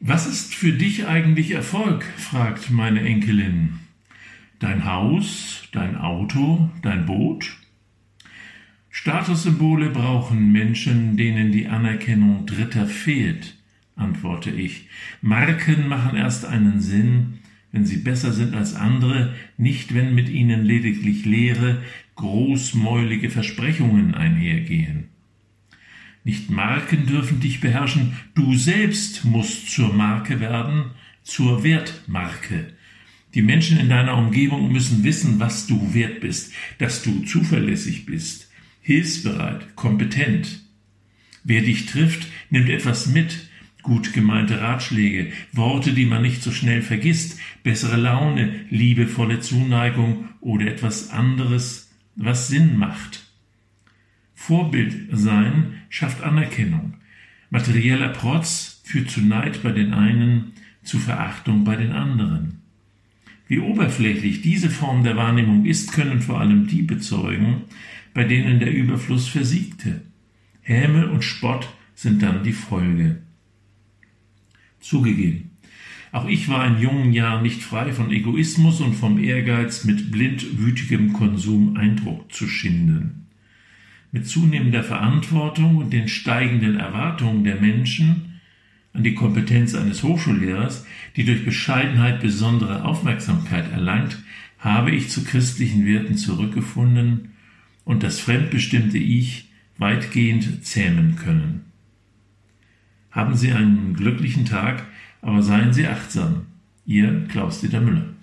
Was ist für dich eigentlich Erfolg? fragt meine Enkelin. Dein Haus, dein Auto, dein Boot? Statussymbole brauchen Menschen, denen die Anerkennung Dritter fehlt, antworte ich. Marken machen erst einen Sinn, wenn sie besser sind als andere, nicht wenn mit ihnen lediglich leere, großmäulige Versprechungen einhergehen. Nicht Marken dürfen dich beherrschen, du selbst musst zur Marke werden, zur Wertmarke. Die Menschen in deiner Umgebung müssen wissen, was du wert bist, dass du zuverlässig bist, hilfsbereit, kompetent. Wer dich trifft, nimmt etwas mit, gut gemeinte Ratschläge, Worte, die man nicht so schnell vergisst, bessere Laune, liebevolle Zuneigung oder etwas anderes, was Sinn macht. Vorbild sein schafft Anerkennung. Materieller Protz führt zu Neid bei den einen, zu Verachtung bei den anderen. Wie oberflächlich diese Form der Wahrnehmung ist, können vor allem die bezeugen, bei denen der Überfluss versiegte. Häme und Spott sind dann die Folge. Zugegeben, auch ich war in jungen Jahren nicht frei von Egoismus und vom Ehrgeiz, mit blindwütigem Konsum Eindruck zu schinden. Mit zunehmender Verantwortung und den steigenden Erwartungen der Menschen an die Kompetenz eines Hochschullehrers, die durch Bescheidenheit besondere Aufmerksamkeit erlangt, habe ich zu christlichen Werten zurückgefunden und das fremdbestimmte Ich weitgehend zähmen können. Haben Sie einen glücklichen Tag, aber seien Sie achtsam. Ihr Klaus-Dieter Müller.